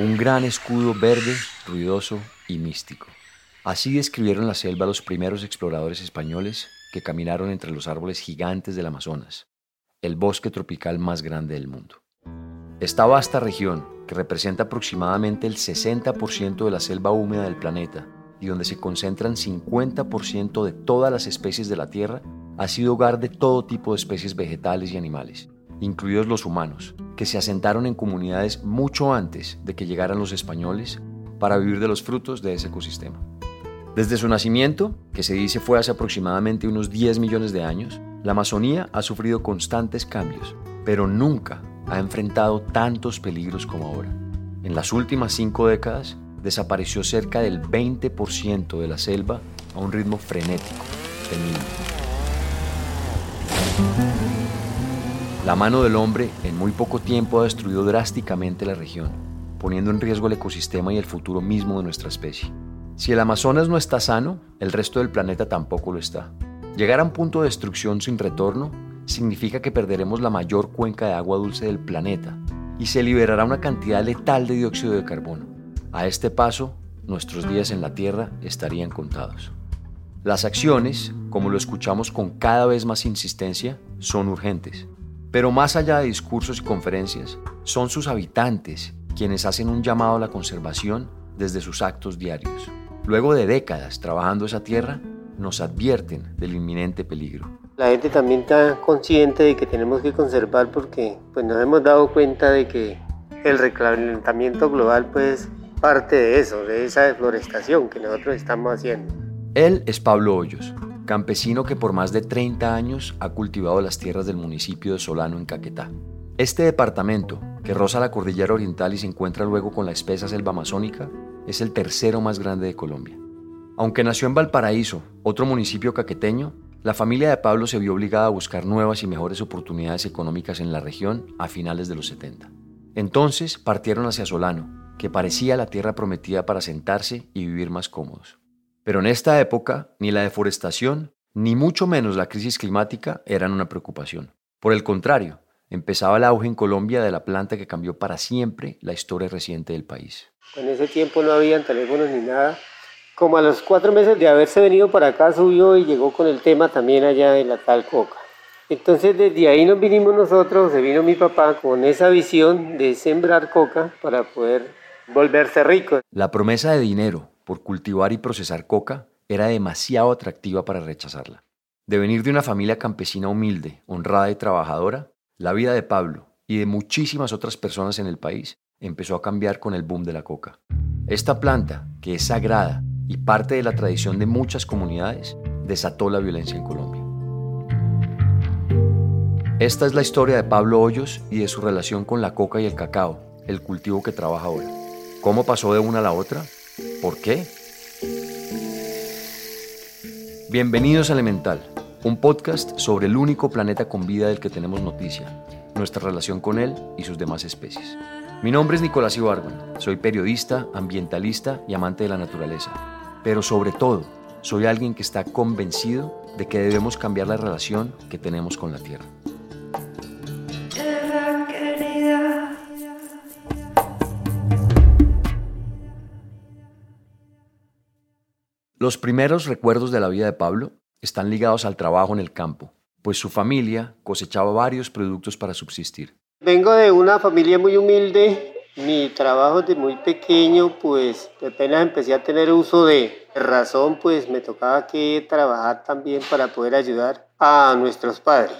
Un gran escudo verde, ruidoso y místico. Así describieron la selva los primeros exploradores españoles que caminaron entre los árboles gigantes del Amazonas, el bosque tropical más grande del mundo. Esta vasta región, que representa aproximadamente el 60% de la selva húmeda del planeta y donde se concentran 50% de todas las especies de la Tierra, ha sido hogar de todo tipo de especies vegetales y animales, incluidos los humanos, que se asentaron en comunidades mucho antes de que llegaran los españoles para vivir de los frutos de ese ecosistema. Desde su nacimiento, que se dice fue hace aproximadamente unos 10 millones de años, la Amazonía ha sufrido constantes cambios, pero nunca ha enfrentado tantos peligros como ahora. En las últimas cinco décadas, desapareció cerca del 20% de la selva a un ritmo frenético, temible. La mano del hombre en muy poco tiempo ha destruido drásticamente la región, poniendo en riesgo el ecosistema y el futuro mismo de nuestra especie. Si el Amazonas no está sano, el resto del planeta tampoco lo está. Llegar a un punto de destrucción sin retorno significa que perderemos la mayor cuenca de agua dulce del planeta y se liberará una cantidad letal de dióxido de carbono. A este paso, nuestros días en la Tierra estarían contados. Las acciones, como lo escuchamos con cada vez más insistencia, son urgentes. Pero más allá de discursos y conferencias, son sus habitantes quienes hacen un llamado a la conservación desde sus actos diarios. Luego de décadas trabajando esa tierra, nos advierten del inminente peligro. La gente también está consciente de que tenemos que conservar porque pues, nos hemos dado cuenta de que el reclutamiento global pues parte de eso, de esa deforestación que nosotros estamos haciendo. Él es Pablo Hoyos, campesino que por más de 30 años ha cultivado las tierras del municipio de Solano en Caquetá. Este departamento, que roza la cordillera oriental y se encuentra luego con la espesa selva amazónica, es el tercero más grande de Colombia. Aunque nació en Valparaíso, otro municipio caqueteño, la familia de Pablo se vio obligada a buscar nuevas y mejores oportunidades económicas en la región a finales de los 70. Entonces partieron hacia Solano, que parecía la tierra prometida para sentarse y vivir más cómodos. Pero en esta época, ni la deforestación, ni mucho menos la crisis climática eran una preocupación. Por el contrario, empezaba el auge en Colombia de la planta que cambió para siempre la historia reciente del país. En ese tiempo no habían teléfonos ni nada. Como a los cuatro meses de haberse venido para acá, subió y llegó con el tema también allá de la tal coca. Entonces desde ahí nos vinimos nosotros, se vino mi papá con esa visión de sembrar coca para poder volverse rico. La promesa de dinero por cultivar y procesar coca era demasiado atractiva para rechazarla. De venir de una familia campesina humilde, honrada y trabajadora, la vida de Pablo, y de muchísimas otras personas en el país empezó a cambiar con el boom de la coca. Esta planta, que es sagrada y parte de la tradición de muchas comunidades, desató la violencia en Colombia. Esta es la historia de Pablo Hoyos y de su relación con la coca y el cacao, el cultivo que trabaja ahora. ¿Cómo pasó de una a la otra? ¿Por qué? Bienvenidos a Elemental, un podcast sobre el único planeta con vida del que tenemos noticia, nuestra relación con él y sus demás especies. Mi nombre es Nicolás Ibargüen, soy periodista, ambientalista y amante de la naturaleza, pero sobre todo soy alguien que está convencido de que debemos cambiar la relación que tenemos con la Tierra. Los primeros recuerdos de la vida de Pablo están ligados al trabajo en el campo, pues su familia cosechaba varios productos para subsistir. Vengo de una familia muy humilde. Mi trabajo de muy pequeño, pues apenas empecé a tener uso de razón, pues me tocaba que trabajar también para poder ayudar a nuestros padres.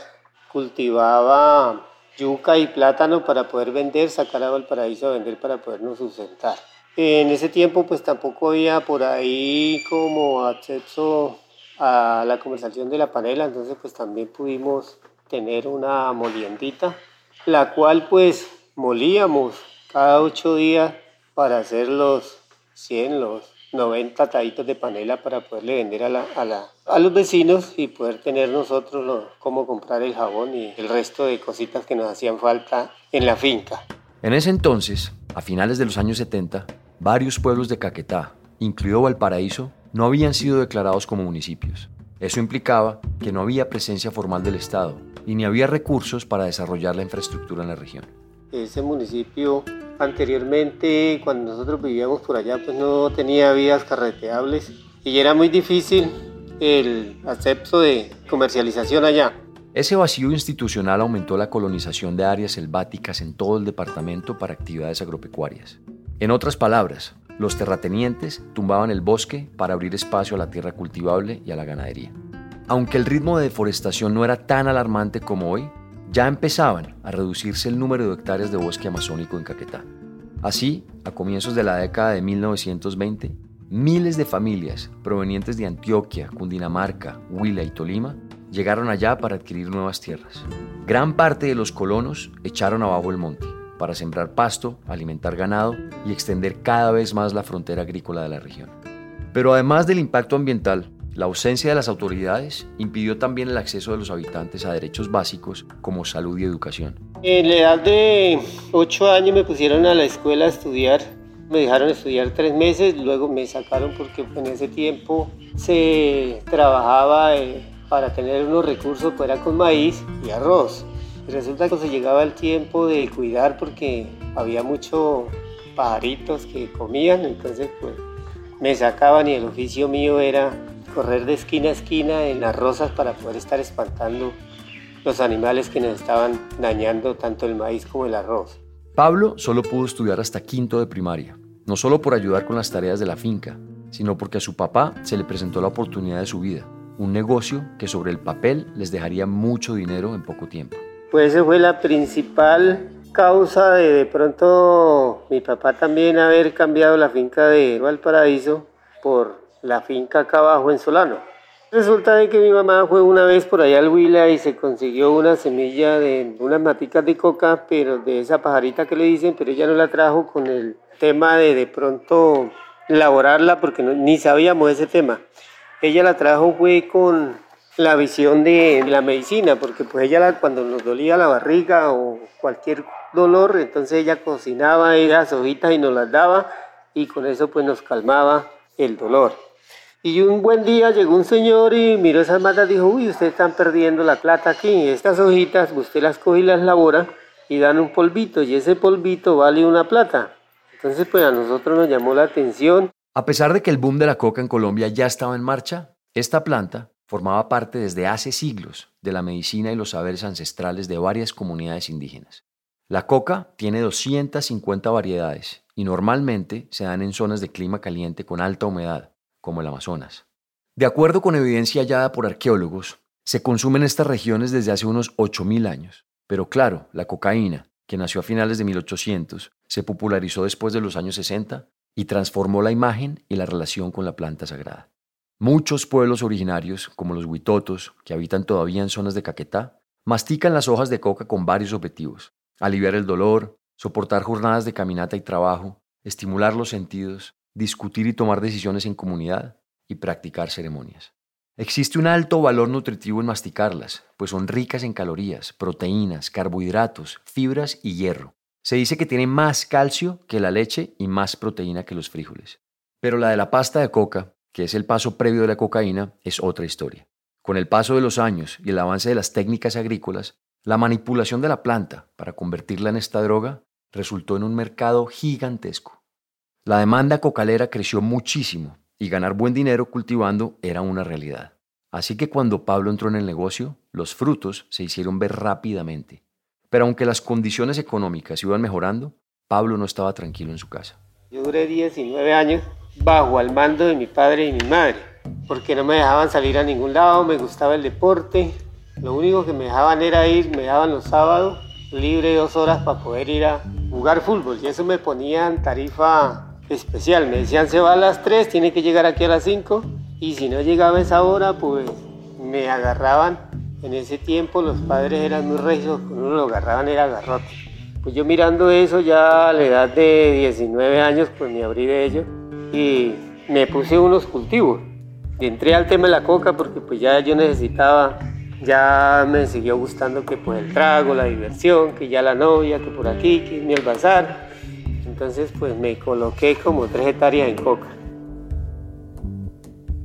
Cultivaba yuca y plátano para poder vender, sacar agua al paraíso a vender para podernos sustentar. En ese tiempo pues tampoco había por ahí como acceso a la conversación de la panela, entonces pues también pudimos tener una moliendita, la cual pues molíamos cada ocho días para hacer los 100, los 90 taditos de panela para poderle vender a, la, a, la, a los vecinos y poder tener nosotros lo, cómo comprar el jabón y el resto de cositas que nos hacían falta en la finca. En ese entonces, a finales de los años 70, varios pueblos de Caquetá, incluido Valparaíso, no habían sido declarados como municipios. Eso implicaba que no había presencia formal del Estado y ni había recursos para desarrollar la infraestructura en la región. Ese municipio anteriormente, cuando nosotros vivíamos por allá, pues no tenía vías carreteables y era muy difícil el acepto de comercialización allá. Ese vacío institucional aumentó la colonización de áreas selváticas en todo el departamento para actividades agropecuarias. En otras palabras, los terratenientes tumbaban el bosque para abrir espacio a la tierra cultivable y a la ganadería. Aunque el ritmo de deforestación no era tan alarmante como hoy, ya empezaban a reducirse el número de hectáreas de bosque amazónico en Caquetá. Así, a comienzos de la década de 1920, miles de familias provenientes de Antioquia, Cundinamarca, Huila y Tolima llegaron allá para adquirir nuevas tierras. Gran parte de los colonos echaron abajo el monte para sembrar pasto, alimentar ganado y extender cada vez más la frontera agrícola de la región. Pero además del impacto ambiental, la ausencia de las autoridades impidió también el acceso de los habitantes a derechos básicos como salud y educación. En la edad de 8 años me pusieron a la escuela a estudiar. Me dejaron estudiar tres meses, luego me sacaron porque en ese tiempo se trabajaba eh, para tener unos recursos, pues era con maíz y arroz. Resulta que se llegaba el tiempo de cuidar porque había muchos pajaritos que comían, entonces pues me sacaban y el oficio mío era correr de esquina a esquina en las rosas para poder estar espantando los animales que nos estaban dañando tanto el maíz como el arroz. Pablo solo pudo estudiar hasta quinto de primaria, no solo por ayudar con las tareas de la finca, sino porque a su papá se le presentó la oportunidad de su vida, un negocio que sobre el papel les dejaría mucho dinero en poco tiempo. Pues esa fue la principal causa de de pronto mi papá también haber cambiado la finca de Valparaíso por la finca acá abajo en Solano. Resulta de que mi mamá fue una vez por allá al Huila y se consiguió una semilla de unas maticas de coca, pero de esa pajarita que le dicen, pero ella no la trajo con el tema de de pronto elaborarla porque ni sabíamos ese tema. Ella la trajo fue con la visión de la medicina, porque pues ella cuando nos dolía la barriga o cualquier dolor, entonces ella cocinaba esas hojitas y nos las daba y con eso pues nos calmaba el dolor. Y un buen día llegó un señor y miró esas matas y dijo, uy, ustedes están perdiendo la plata aquí, estas hojitas usted las coge y las labora y dan un polvito y ese polvito vale una plata. Entonces pues a nosotros nos llamó la atención. A pesar de que el boom de la coca en Colombia ya estaba en marcha, esta planta formaba parte desde hace siglos de la medicina y los saberes ancestrales de varias comunidades indígenas. La coca tiene 250 variedades y normalmente se dan en zonas de clima caliente con alta humedad, como el Amazonas. De acuerdo con evidencia hallada por arqueólogos, se consumen estas regiones desde hace unos 8.000 años. Pero claro, la cocaína, que nació a finales de 1800, se popularizó después de los años 60 y transformó la imagen y la relación con la planta sagrada. Muchos pueblos originarios, como los huitotos, que habitan todavía en zonas de Caquetá, mastican las hojas de coca con varios objetivos. Aliviar el dolor, soportar jornadas de caminata y trabajo, estimular los sentidos, discutir y tomar decisiones en comunidad y practicar ceremonias. Existe un alto valor nutritivo en masticarlas, pues son ricas en calorías, proteínas, carbohidratos, fibras y hierro. Se dice que tiene más calcio que la leche y más proteína que los frijoles. Pero la de la pasta de coca, que es el paso previo de la cocaína, es otra historia. Con el paso de los años y el avance de las técnicas agrícolas, la manipulación de la planta para convertirla en esta droga resultó en un mercado gigantesco. La demanda cocalera creció muchísimo y ganar buen dinero cultivando era una realidad. Así que cuando Pablo entró en el negocio, los frutos se hicieron ver rápidamente. Pero aunque las condiciones económicas iban mejorando, Pablo no estaba tranquilo en su casa. Yo duré 19 años bajo al mando de mi padre y mi madre, porque no me dejaban salir a ningún lado, me gustaba el deporte, lo único que me dejaban era ir, me daban los sábados libre dos horas para poder ir a jugar fútbol y eso me ponían tarifa especial. Me decían se va a las 3, tiene que llegar aquí a las 5 y si no llegaba esa hora pues me agarraban. En ese tiempo los padres eran muy recios, uno lo agarraban era garrote. Pues yo mirando eso ya a la edad de 19 años pues me abrí de ello y me puse unos cultivos. Entré al tema de la coca porque pues ya yo necesitaba, ya me siguió gustando que pues el trago, la diversión, que ya la novia, que por aquí, que mi el bazar. Entonces pues me coloqué como tres hectáreas en coca.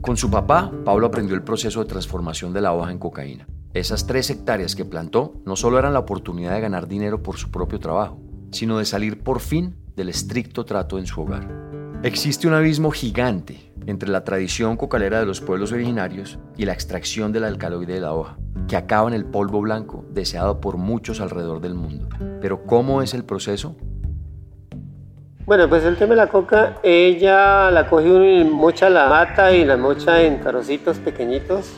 Con su papá, Pablo aprendió el proceso de transformación de la hoja en cocaína. Esas tres hectáreas que plantó no solo eran la oportunidad de ganar dinero por su propio trabajo, sino de salir por fin del estricto trato en su hogar. Existe un abismo gigante entre la tradición cocalera de los pueblos originarios y la extracción del alcaloide de la hoja, que acaba en el polvo blanco deseado por muchos alrededor del mundo. Pero ¿cómo es el proceso? Bueno, pues el tema de la coca, ella la coge y mocha la mata y la mocha en carocitos pequeñitos,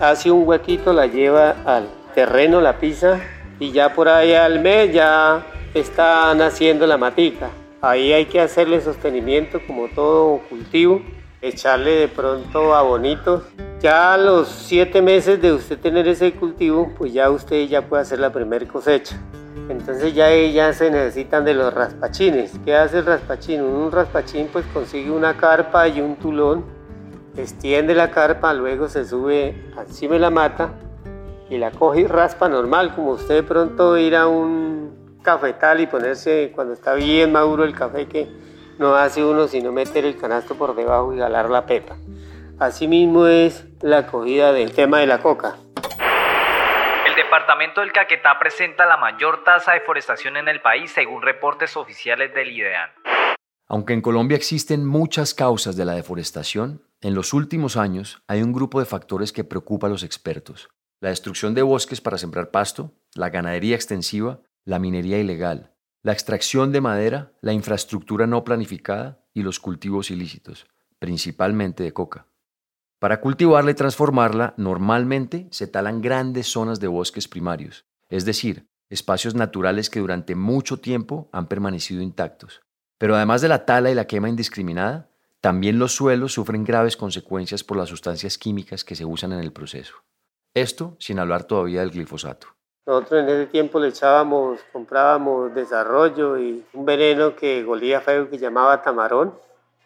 hace un huequito, la lleva al terreno, la pisa y ya por ahí al mes ya está naciendo la matica. Ahí hay que hacerle sostenimiento como todo cultivo, echarle de pronto abonitos. Ya a los siete meses de usted tener ese cultivo, pues ya usted ya puede hacer la primera cosecha. Entonces ya ellas se necesitan de los raspachines. ¿Qué hace el raspachín? Un raspachín pues consigue una carpa y un tulón, extiende la carpa, luego se sube encima de la mata y la coge y raspa normal, como usted de pronto ir a un cafetal y ponerse cuando está bien maduro el café que no hace uno sino meter el canasto por debajo y jalar la pepa. Asimismo es la cogida del tema de la coca departamento del Caquetá presenta la mayor tasa de deforestación en el país según reportes oficiales del IDEAN. Aunque en Colombia existen muchas causas de la deforestación, en los últimos años hay un grupo de factores que preocupa a los expertos. La destrucción de bosques para sembrar pasto, la ganadería extensiva, la minería ilegal, la extracción de madera, la infraestructura no planificada y los cultivos ilícitos, principalmente de coca. Para cultivarla y transformarla, normalmente se talan grandes zonas de bosques primarios, es decir, espacios naturales que durante mucho tiempo han permanecido intactos. Pero además de la tala y la quema indiscriminada, también los suelos sufren graves consecuencias por las sustancias químicas que se usan en el proceso. Esto sin hablar todavía del glifosato. Nosotros en ese tiempo le echábamos, comprábamos desarrollo y un veneno que golía feo que llamaba tamarón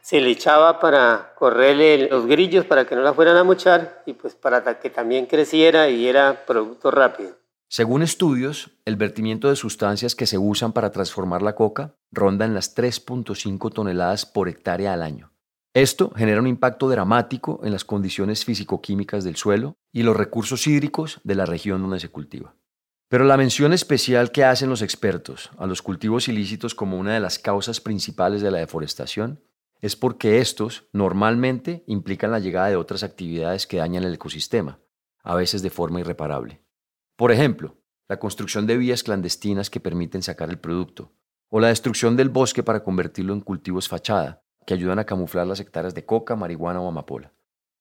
se le echaba para correrle los grillos para que no la fueran a mochar y pues para que también creciera y era producto rápido. Según estudios, el vertimiento de sustancias que se usan para transformar la coca ronda en las 3.5 toneladas por hectárea al año. Esto genera un impacto dramático en las condiciones físico-químicas del suelo y los recursos hídricos de la región donde se cultiva. Pero la mención especial que hacen los expertos a los cultivos ilícitos como una de las causas principales de la deforestación es porque estos normalmente implican la llegada de otras actividades que dañan el ecosistema, a veces de forma irreparable. Por ejemplo, la construcción de vías clandestinas que permiten sacar el producto, o la destrucción del bosque para convertirlo en cultivos fachada, que ayudan a camuflar las hectáreas de coca, marihuana o amapola.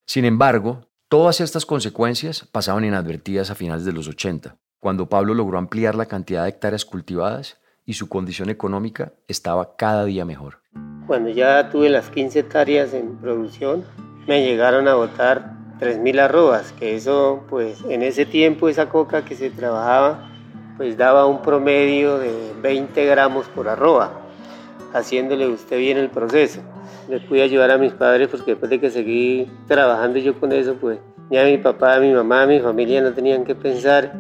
Sin embargo, todas estas consecuencias pasaban inadvertidas a finales de los 80, cuando Pablo logró ampliar la cantidad de hectáreas cultivadas y su condición económica estaba cada día mejor. Cuando ya tuve las 15 hectáreas en producción, me llegaron a botar 3.000 arrobas, que eso, pues en ese tiempo esa coca que se trabajaba, pues daba un promedio de 20 gramos por arroba, haciéndole usted bien el proceso. Le pude ayudar a mis padres porque después de que seguí trabajando yo con eso, pues ya mi papá, mi mamá, mi familia no tenían que pensar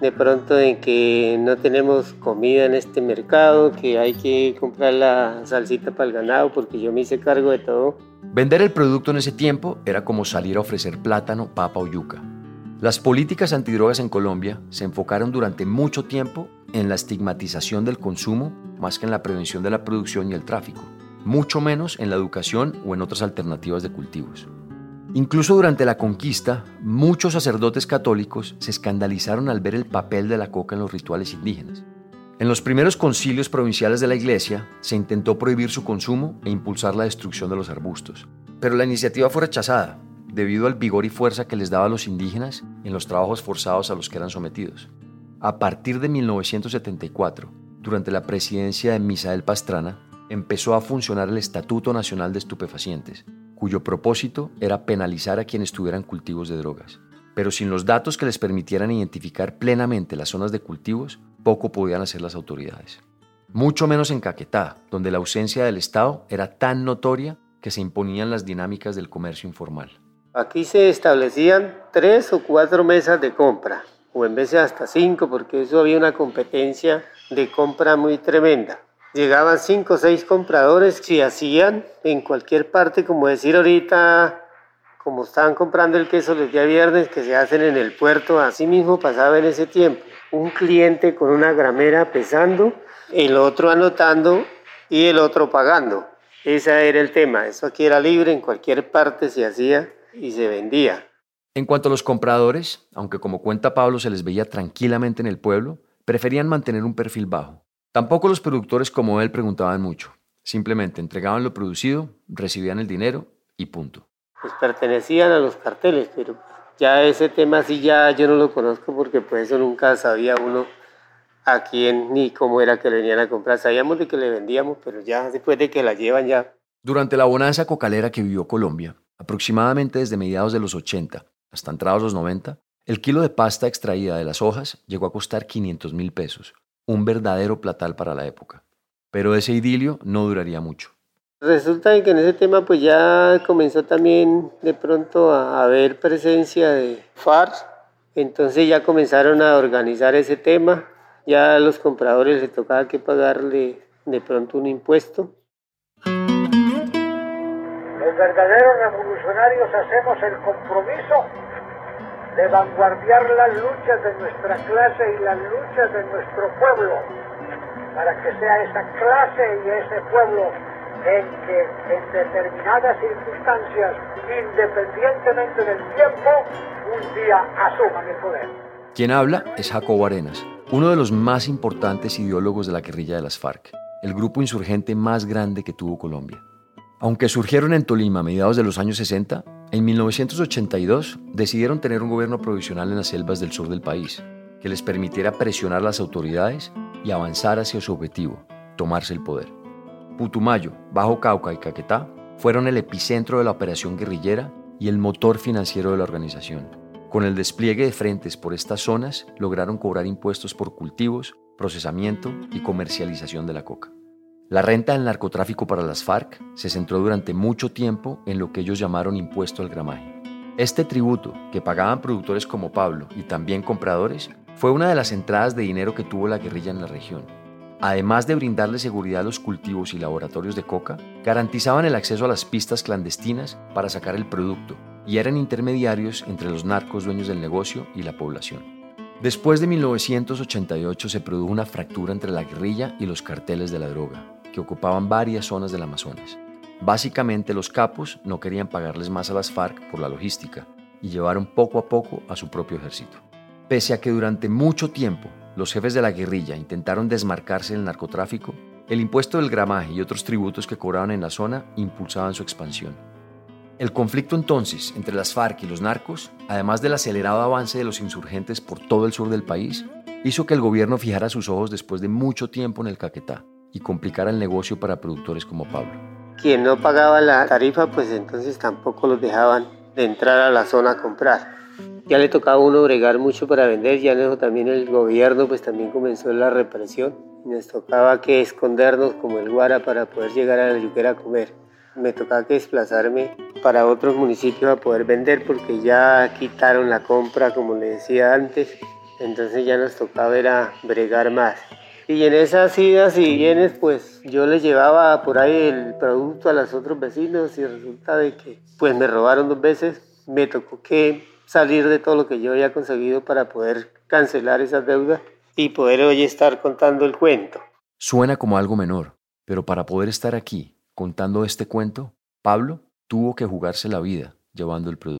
de pronto en que no tenemos comida en este mercado, que hay que comprar la salsita para el ganado porque yo me hice cargo de todo. Vender el producto en ese tiempo era como salir a ofrecer plátano, papa o yuca. Las políticas antidrogas en Colombia se enfocaron durante mucho tiempo en la estigmatización del consumo más que en la prevención de la producción y el tráfico, mucho menos en la educación o en otras alternativas de cultivos. Incluso durante la conquista, muchos sacerdotes católicos se escandalizaron al ver el papel de la coca en los rituales indígenas. En los primeros concilios provinciales de la Iglesia se intentó prohibir su consumo e impulsar la destrucción de los arbustos, pero la iniciativa fue rechazada debido al vigor y fuerza que les daba a los indígenas en los trabajos forzados a los que eran sometidos. A partir de 1974, durante la presidencia de Misael Pastrana, empezó a funcionar el Estatuto Nacional de Estupefacientes, cuyo propósito era penalizar a quienes tuvieran cultivos de drogas. Pero sin los datos que les permitieran identificar plenamente las zonas de cultivos, poco podían hacer las autoridades. Mucho menos en Caquetá, donde la ausencia del Estado era tan notoria que se imponían las dinámicas del comercio informal. Aquí se establecían tres o cuatro mesas de compra, o en de hasta cinco, porque eso había una competencia de compra muy tremenda. Llegaban cinco o seis compradores si hacían en cualquier parte, como decir ahorita, como estaban comprando el queso los días viernes que se hacen en el puerto, así mismo pasaba en ese tiempo. Un cliente con una gramera pesando, el otro anotando y el otro pagando. Ese era el tema, eso aquí era libre, en cualquier parte se hacía y se vendía. En cuanto a los compradores, aunque como cuenta Pablo se les veía tranquilamente en el pueblo, preferían mantener un perfil bajo. Tampoco los productores como él preguntaban mucho. Simplemente entregaban lo producido, recibían el dinero y punto. Pues pertenecían a los carteles, pero ya ese tema sí ya yo no lo conozco porque pues eso nunca sabía uno a quién ni cómo era que le venían a comprar. Sabíamos de que le vendíamos, pero ya después de que la llevan ya. Durante la bonanza cocalera que vivió Colombia, aproximadamente desde mediados de los 80 hasta entrados los 90, el kilo de pasta extraída de las hojas llegó a costar 500 mil pesos un verdadero platal para la época. Pero ese idilio no duraría mucho. Resulta que en ese tema pues ya comenzó también de pronto a haber presencia de FARC, entonces ya comenzaron a organizar ese tema, ya a los compradores les tocaba que pagarle de pronto un impuesto. Los verdaderos revolucionarios hacemos el compromiso de vanguardiar las luchas de nuestra clase y las luchas de nuestro pueblo, para que sea esa clase y ese pueblo en que en determinadas circunstancias, independientemente del tiempo, un día asuman el poder. Quien habla es Jacobo Arenas, uno de los más importantes ideólogos de la guerrilla de las FARC, el grupo insurgente más grande que tuvo Colombia. Aunque surgieron en Tolima a mediados de los años 60, en 1982 decidieron tener un gobierno provisional en las selvas del sur del país, que les permitiera presionar a las autoridades y avanzar hacia su objetivo, tomarse el poder. Putumayo, Bajo Cauca y Caquetá fueron el epicentro de la operación guerrillera y el motor financiero de la organización. Con el despliegue de frentes por estas zonas, lograron cobrar impuestos por cultivos, procesamiento y comercialización de la coca. La renta del narcotráfico para las FARC se centró durante mucho tiempo en lo que ellos llamaron impuesto al gramaje. Este tributo, que pagaban productores como Pablo y también compradores, fue una de las entradas de dinero que tuvo la guerrilla en la región. Además de brindarle seguridad a los cultivos y laboratorios de coca, garantizaban el acceso a las pistas clandestinas para sacar el producto y eran intermediarios entre los narcos dueños del negocio y la población. Después de 1988 se produjo una fractura entre la guerrilla y los carteles de la droga, que ocupaban varias zonas del Amazonas. Básicamente los capos no querían pagarles más a las FARC por la logística y llevaron poco a poco a su propio ejército. Pese a que durante mucho tiempo los jefes de la guerrilla intentaron desmarcarse del narcotráfico, el impuesto del gramaje y otros tributos que cobraban en la zona impulsaban su expansión. El conflicto entonces entre las FARC y los narcos, además del acelerado avance de los insurgentes por todo el sur del país, hizo que el gobierno fijara sus ojos después de mucho tiempo en el Caquetá y complicara el negocio para productores como Pablo. Quien no pagaba la tarifa, pues entonces tampoco los dejaban de entrar a la zona a comprar. Ya le tocaba a uno bregar mucho para vender, ya luego también el gobierno pues también comenzó la represión nos tocaba que escondernos como el guara para poder llegar a la yuquera a comer. Me tocaba que desplazarme para otros municipios a poder vender porque ya quitaron la compra como le decía antes, entonces ya nos tocaba era bregar más. Y en esas idas y vienes, pues yo les llevaba por ahí el producto a los otros vecinos y resulta de que pues me robaron dos veces. Me tocó que salir de todo lo que yo había conseguido para poder cancelar esas deudas y poder hoy estar contando el cuento. Suena como algo menor, pero para poder estar aquí contando este cuento, Pablo tuvo que jugarse la vida llevando el producto.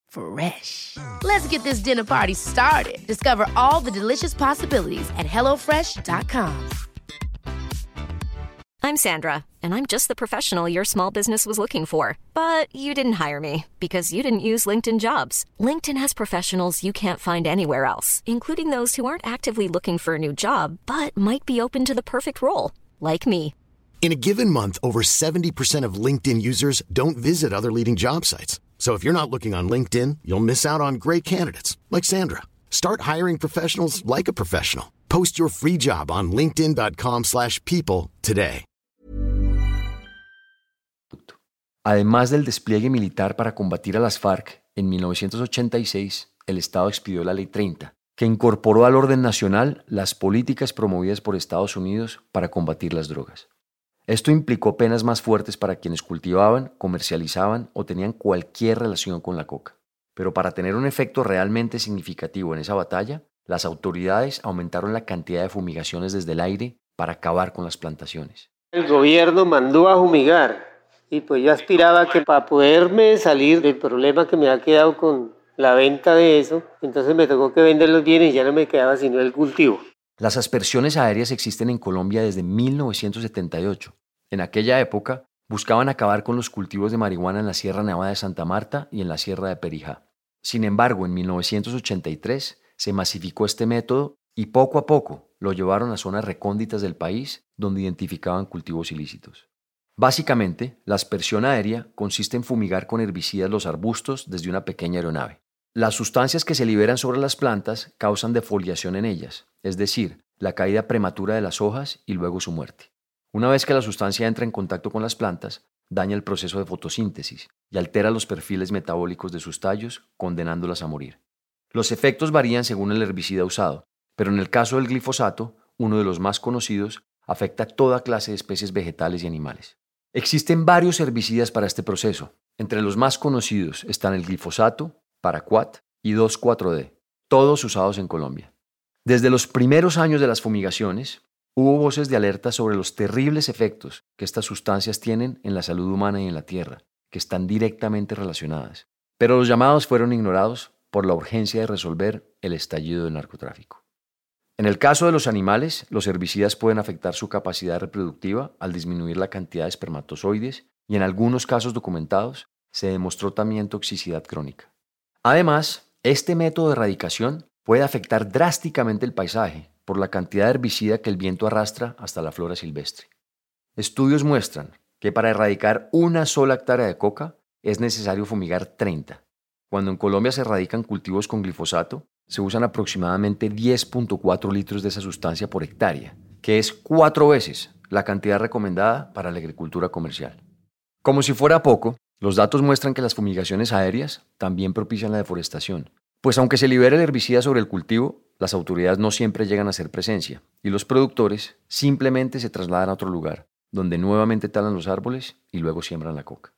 Fresh. Let's get this dinner party started. Discover all the delicious possibilities at hellofresh.com. I'm Sandra, and I'm just the professional your small business was looking for. But you didn't hire me because you didn't use LinkedIn jobs. LinkedIn has professionals you can't find anywhere else, including those who aren't actively looking for a new job but might be open to the perfect role, like me. In a given month, over 70% of LinkedIn users don't visit other leading job sites. So if you're not looking on LinkedIn, you'll miss out on great candidates like Sandra. Start hiring professionals like a professional. Post your free job on linkedin.com/people today. Además del despliegue militar para combatir a las FARC, en 1986 el Estado expidió la Ley 30, que incorporó al orden nacional las políticas promovidas por Estados Unidos para combatir las drogas. Esto implicó penas más fuertes para quienes cultivaban, comercializaban o tenían cualquier relación con la coca. Pero para tener un efecto realmente significativo en esa batalla, las autoridades aumentaron la cantidad de fumigaciones desde el aire para acabar con las plantaciones. El gobierno mandó a fumigar y pues yo aspiraba que para poderme salir del problema que me ha quedado con la venta de eso, entonces me tocó que vender los bienes y ya no me quedaba sino el cultivo. Las aspersiones aéreas existen en Colombia desde 1978. En aquella época, buscaban acabar con los cultivos de marihuana en la Sierra Nevada de Santa Marta y en la Sierra de Perijá. Sin embargo, en 1983 se masificó este método y poco a poco lo llevaron a zonas recónditas del país donde identificaban cultivos ilícitos. Básicamente, la aspersión aérea consiste en fumigar con herbicidas los arbustos desde una pequeña aeronave. Las sustancias que se liberan sobre las plantas causan defoliación en ellas, es decir, la caída prematura de las hojas y luego su muerte. Una vez que la sustancia entra en contacto con las plantas, daña el proceso de fotosíntesis y altera los perfiles metabólicos de sus tallos, condenándolas a morir. Los efectos varían según el herbicida usado, pero en el caso del glifosato, uno de los más conocidos, afecta a toda clase de especies vegetales y animales. Existen varios herbicidas para este proceso. Entre los más conocidos están el glifosato, paraquat y 2,4-D, todos usados en Colombia. Desde los primeros años de las fumigaciones, hubo voces de alerta sobre los terribles efectos que estas sustancias tienen en la salud humana y en la tierra, que están directamente relacionadas. Pero los llamados fueron ignorados por la urgencia de resolver el estallido del narcotráfico. En el caso de los animales, los herbicidas pueden afectar su capacidad reproductiva al disminuir la cantidad de espermatozoides y en algunos casos documentados se demostró también toxicidad crónica. Además, este método de erradicación puede afectar drásticamente el paisaje por la cantidad de herbicida que el viento arrastra hasta la flora silvestre. Estudios muestran que para erradicar una sola hectárea de coca es necesario fumigar 30. Cuando en Colombia se erradican cultivos con glifosato, se usan aproximadamente 10.4 litros de esa sustancia por hectárea, que es cuatro veces la cantidad recomendada para la agricultura comercial. Como si fuera poco, los datos muestran que las fumigaciones aéreas también propician la deforestación, pues aunque se libera el herbicida sobre el cultivo, las autoridades no siempre llegan a hacer presencia y los productores simplemente se trasladan a otro lugar, donde nuevamente talan los árboles y luego siembran la coca.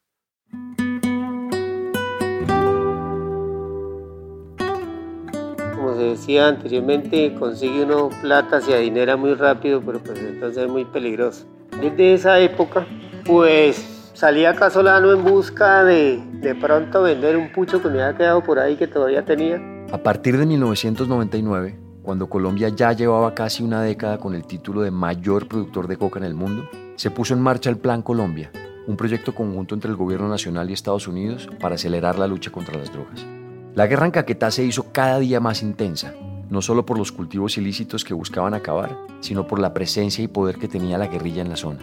Como se decía anteriormente, consigue uno plata, se adinera muy rápido, pero pues entonces es muy peligroso. Desde esa época, pues salía casolano en busca de de pronto vender un pucho que me había quedado por ahí que todavía tenía. A partir de 1999, cuando Colombia ya llevaba casi una década con el título de mayor productor de coca en el mundo, se puso en marcha el Plan Colombia, un proyecto conjunto entre el gobierno nacional y Estados Unidos para acelerar la lucha contra las drogas. La guerra en Caquetá se hizo cada día más intensa, no solo por los cultivos ilícitos que buscaban acabar, sino por la presencia y poder que tenía la guerrilla en la zona.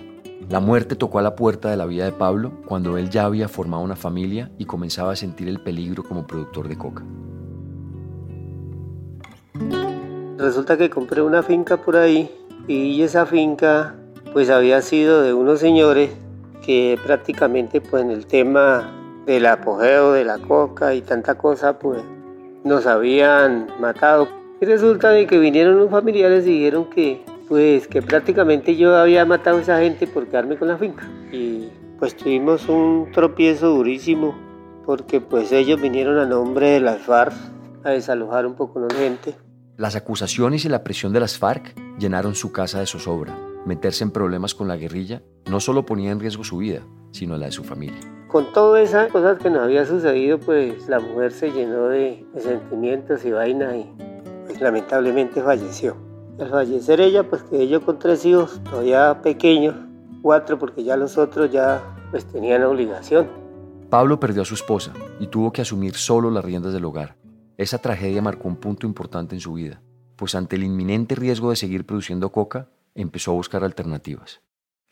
La muerte tocó a la puerta de la vida de Pablo cuando él ya había formado una familia y comenzaba a sentir el peligro como productor de coca. Resulta que compré una finca por ahí y esa finca pues había sido de unos señores que prácticamente pues en el tema del apogeo de la coca y tanta cosa pues nos habían matado. Y resulta de que vinieron unos familiares y dijeron que pues que prácticamente yo había matado a esa gente por quedarme con la finca. Y pues tuvimos un tropiezo durísimo porque pues ellos vinieron a nombre de las FARC a desalojar un poco la gente. Las acusaciones y la presión de las FARC llenaron su casa de zozobra. Meterse en problemas con la guerrilla no solo ponía en riesgo su vida, sino la de su familia. Con todas esas cosas que nos había sucedido, pues la mujer se llenó de, sentimientos y vaina y pues, lamentablemente falleció. Al fallecer ella, pues quedé yo con tres hijos todavía pequeños, cuatro porque ya los otros ya pues tenían obligación. Pablo perdió a su esposa y tuvo que asumir solo las riendas del hogar. Esa tragedia marcó un punto importante en su vida, pues ante el inminente riesgo de seguir produciendo coca, empezó a buscar alternativas.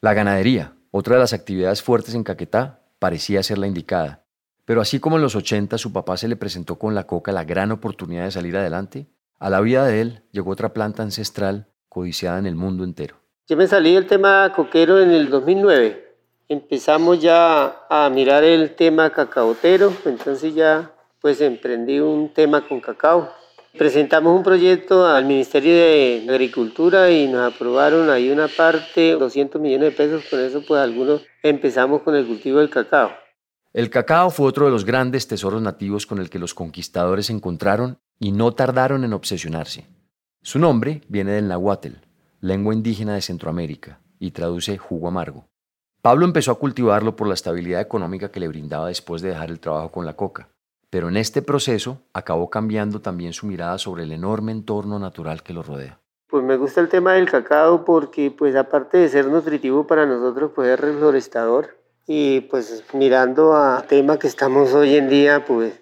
La ganadería, otra de las actividades fuertes en Caquetá, parecía ser la indicada. Pero así como en los 80 su papá se le presentó con la coca la gran oportunidad de salir adelante, a la vida de él llegó otra planta ancestral codiciada en el mundo entero. Yo me salí del tema coquero en el 2009. Empezamos ya a mirar el tema cacaotero, entonces ya pues emprendí un tema con cacao. Presentamos un proyecto al Ministerio de Agricultura y nos aprobaron ahí una parte, 200 millones de pesos, con eso pues algunos empezamos con el cultivo del cacao. El cacao fue otro de los grandes tesoros nativos con el que los conquistadores encontraron y no tardaron en obsesionarse. Su nombre viene del nahuatl, lengua indígena de Centroamérica, y traduce jugo amargo. Pablo empezó a cultivarlo por la estabilidad económica que le brindaba después de dejar el trabajo con la coca. Pero en este proceso acabó cambiando también su mirada sobre el enorme entorno natural que lo rodea. Pues me gusta el tema del cacao porque pues aparte de ser nutritivo para nosotros pues es reflorestador y pues mirando a tema que estamos hoy en día pues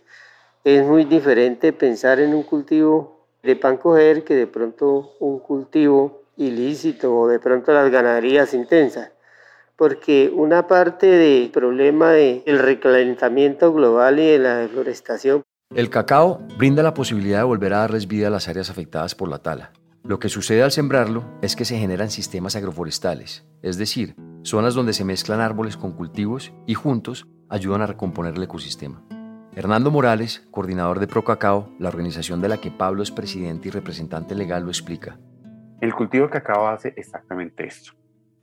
es muy diferente pensar en un cultivo de pan coger que de pronto un cultivo ilícito o de pronto las ganaderías intensas porque una parte del problema del recalentamiento global y de la deforestación. El cacao brinda la posibilidad de volver a darles vida a las áreas afectadas por la tala. Lo que sucede al sembrarlo es que se generan sistemas agroforestales, es decir, zonas donde se mezclan árboles con cultivos y juntos ayudan a recomponer el ecosistema. Hernando Morales, coordinador de ProCacao, la organización de la que Pablo es presidente y representante legal, lo explica. El cultivo de cacao hace exactamente esto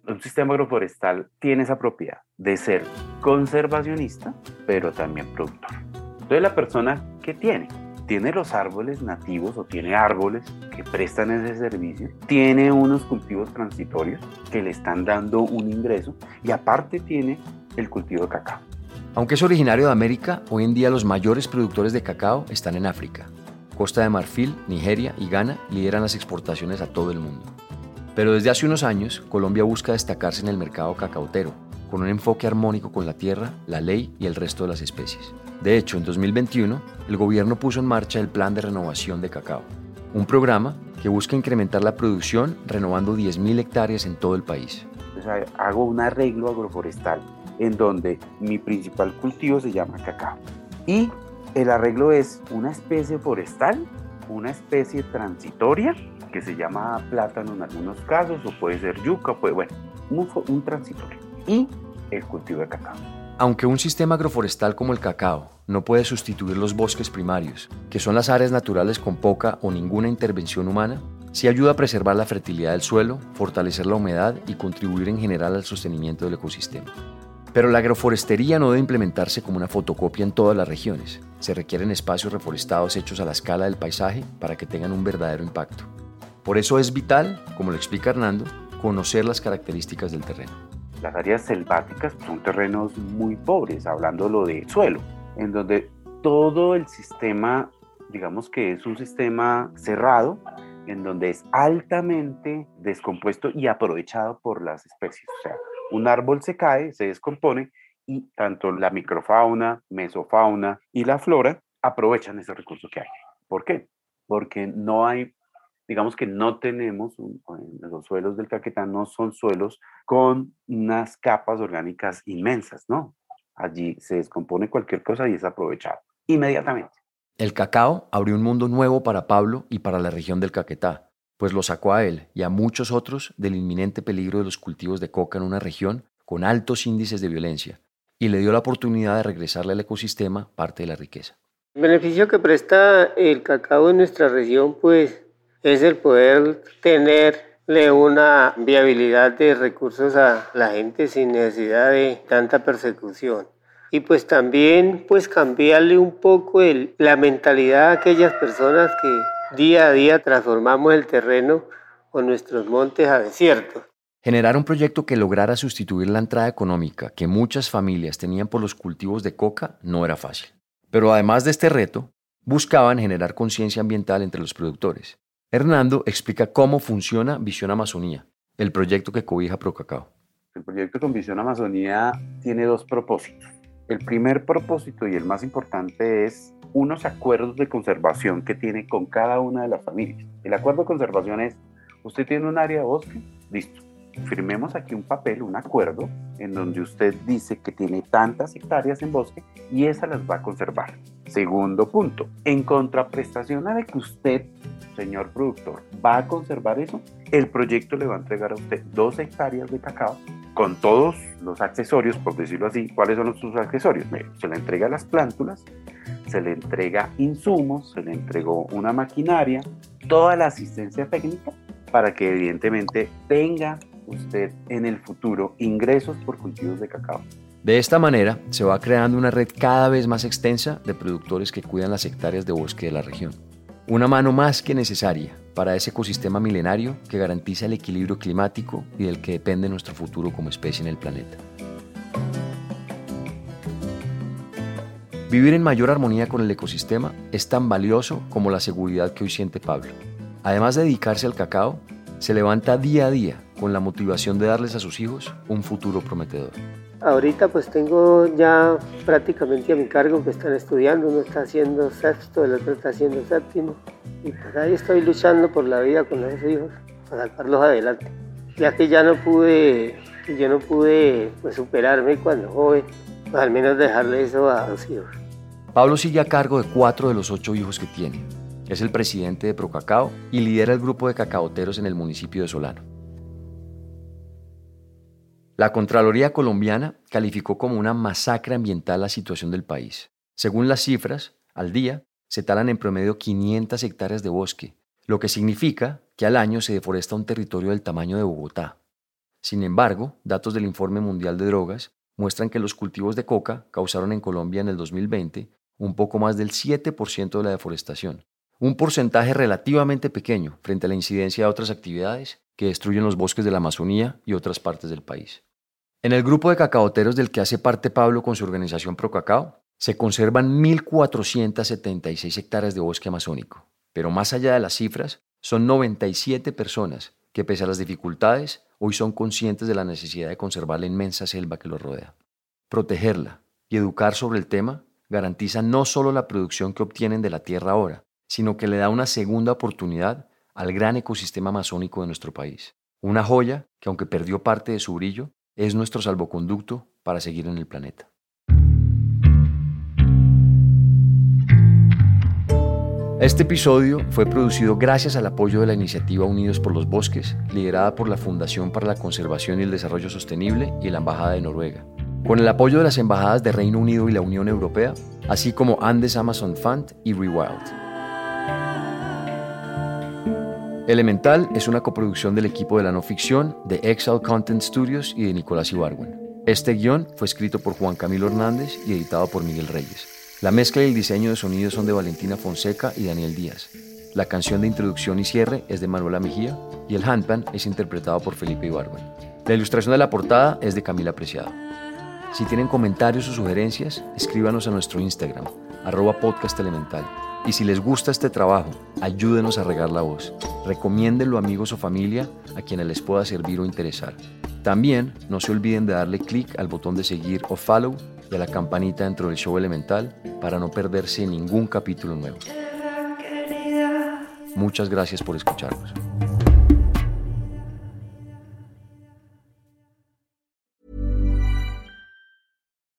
un sistema agroforestal tiene esa propiedad de ser conservacionista, pero también productor. Entonces la persona que tiene, tiene los árboles nativos o tiene árboles que prestan ese servicio, tiene unos cultivos transitorios que le están dando un ingreso y aparte tiene el cultivo de cacao. Aunque es originario de América, hoy en día los mayores productores de cacao están en África. Costa de Marfil, Nigeria y Ghana lideran las exportaciones a todo el mundo. Pero desde hace unos años, Colombia busca destacarse en el mercado cacautero, con un enfoque armónico con la tierra, la ley y el resto de las especies. De hecho, en 2021, el gobierno puso en marcha el Plan de Renovación de Cacao, un programa que busca incrementar la producción renovando 10.000 hectáreas en todo el país. Hago un arreglo agroforestal en donde mi principal cultivo se llama cacao. Y el arreglo es una especie forestal, una especie transitoria que se llama plátano en algunos casos, o puede ser yuca, pues bueno, un, un transitorio. Y el cultivo de cacao. Aunque un sistema agroforestal como el cacao no puede sustituir los bosques primarios, que son las áreas naturales con poca o ninguna intervención humana, sí ayuda a preservar la fertilidad del suelo, fortalecer la humedad y contribuir en general al sostenimiento del ecosistema. Pero la agroforestería no debe implementarse como una fotocopia en todas las regiones. Se requieren espacios reforestados hechos a la escala del paisaje para que tengan un verdadero impacto. Por eso es vital, como lo explica Hernando, conocer las características del terreno. Las áreas selváticas son terrenos muy pobres, hablándolo de suelo, en donde todo el sistema, digamos que es un sistema cerrado, en donde es altamente descompuesto y aprovechado por las especies. O sea, un árbol se cae, se descompone y tanto la microfauna, mesofauna y la flora aprovechan ese recurso que hay. ¿Por qué? Porque no hay, digamos que no tenemos, los suelos del Caquetá no son suelos con unas capas orgánicas inmensas, ¿no? Allí se descompone cualquier cosa y es aprovechado inmediatamente. El cacao abrió un mundo nuevo para Pablo y para la región del Caquetá, pues lo sacó a él y a muchos otros del inminente peligro de los cultivos de coca en una región con altos índices de violencia, y le dio la oportunidad de regresarle al ecosistema parte de la riqueza. El beneficio que presta el cacao en nuestra región, pues, es el poder tenerle una viabilidad de recursos a la gente sin necesidad de tanta persecución y pues también pues cambiarle un poco el, la mentalidad a aquellas personas que día a día transformamos el terreno o nuestros montes a desiertos. Generar un proyecto que lograra sustituir la entrada económica que muchas familias tenían por los cultivos de coca no era fácil. Pero además de este reto, buscaban generar conciencia ambiental entre los productores. Hernando explica cómo funciona Visión Amazonía, el proyecto que cobija Procacao. El proyecto con Visión Amazonía tiene dos propósitos. El primer propósito y el más importante es unos acuerdos de conservación que tiene con cada una de las familias. El acuerdo de conservación es, usted tiene un área de bosque, listo. Firmemos aquí un papel, un acuerdo, en donde usted dice que tiene tantas hectáreas en bosque y esas las va a conservar. Segundo punto, en contraprestación a de que usted, señor productor, va a conservar eso, el proyecto le va a entregar a usted dos hectáreas de cacao con todos los accesorios, por decirlo así. ¿Cuáles son sus accesorios? se le entrega las plántulas, se le entrega insumos, se le entregó una maquinaria, toda la asistencia técnica para que evidentemente tenga usted en el futuro ingresos por cultivos de cacao. De esta manera se va creando una red cada vez más extensa de productores que cuidan las hectáreas de bosque de la región. Una mano más que necesaria para ese ecosistema milenario que garantiza el equilibrio climático y del que depende nuestro futuro como especie en el planeta. Vivir en mayor armonía con el ecosistema es tan valioso como la seguridad que hoy siente Pablo. Además de dedicarse al cacao, se levanta día a día con la motivación de darles a sus hijos un futuro prometedor. Ahorita pues tengo ya prácticamente a mi cargo que están estudiando, uno está haciendo sexto, el otro está haciendo séptimo. Y pues ahí estoy luchando por la vida con esos hijos, para sacarlos adelante. Ya que ya no pude, yo no pude pues, superarme cuando joven, pues al menos dejarle eso a los hijos. Pablo sigue a cargo de cuatro de los ocho hijos que tiene. Es el presidente de Procacao y lidera el grupo de cacaoteros en el municipio de Solano. La Contraloría colombiana calificó como una masacre ambiental la situación del país. Según las cifras, al día se talan en promedio 500 hectáreas de bosque, lo que significa que al año se deforesta un territorio del tamaño de Bogotá. Sin embargo, datos del Informe Mundial de Drogas muestran que los cultivos de coca causaron en Colombia en el 2020 un poco más del 7% de la deforestación, un porcentaje relativamente pequeño frente a la incidencia de otras actividades que destruyen los bosques de la Amazonía y otras partes del país. En el grupo de cacaoteros del que hace parte Pablo con su organización Procacao, se conservan 1.476 hectáreas de bosque amazónico, pero más allá de las cifras, son 97 personas que pese a las dificultades, hoy son conscientes de la necesidad de conservar la inmensa selva que los rodea. Protegerla y educar sobre el tema garantiza no solo la producción que obtienen de la tierra ahora, sino que le da una segunda oportunidad al gran ecosistema amazónico de nuestro país. Una joya que, aunque perdió parte de su brillo, es nuestro salvoconducto para seguir en el planeta. Este episodio fue producido gracias al apoyo de la iniciativa Unidos por los Bosques, liderada por la Fundación para la Conservación y el Desarrollo Sostenible y la Embajada de Noruega, con el apoyo de las embajadas de Reino Unido y la Unión Europea, así como Andes Amazon Fund y Rewild. Elemental es una coproducción del equipo de la no ficción de Excel Content Studios y de Nicolás Ibargüen. Este guion fue escrito por Juan Camilo Hernández y editado por Miguel Reyes. La mezcla y el diseño de sonido son de Valentina Fonseca y Daniel Díaz. La canción de introducción y cierre es de Manuela Mejía y el handpan es interpretado por Felipe Ibargüen. La ilustración de la portada es de Camila Preciado. Si tienen comentarios o sugerencias, escríbanos a nuestro Instagram, arroba podcast elemental. Y si les gusta este trabajo, ayúdenos a regar la voz. Recomiéndenlo a amigos o familia a quienes les pueda servir o interesar. También no se olviden de darle clic al botón de seguir o follow y a la campanita dentro del show elemental para no perderse ningún capítulo nuevo. Muchas gracias por escucharnos.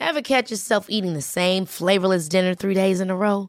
Ever catch yourself eating the same flavorless dinner three days in a row?